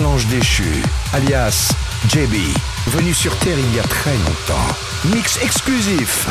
l'ange déchu, alias JB, venu sur Terre il y a très longtemps. Mix exclusif.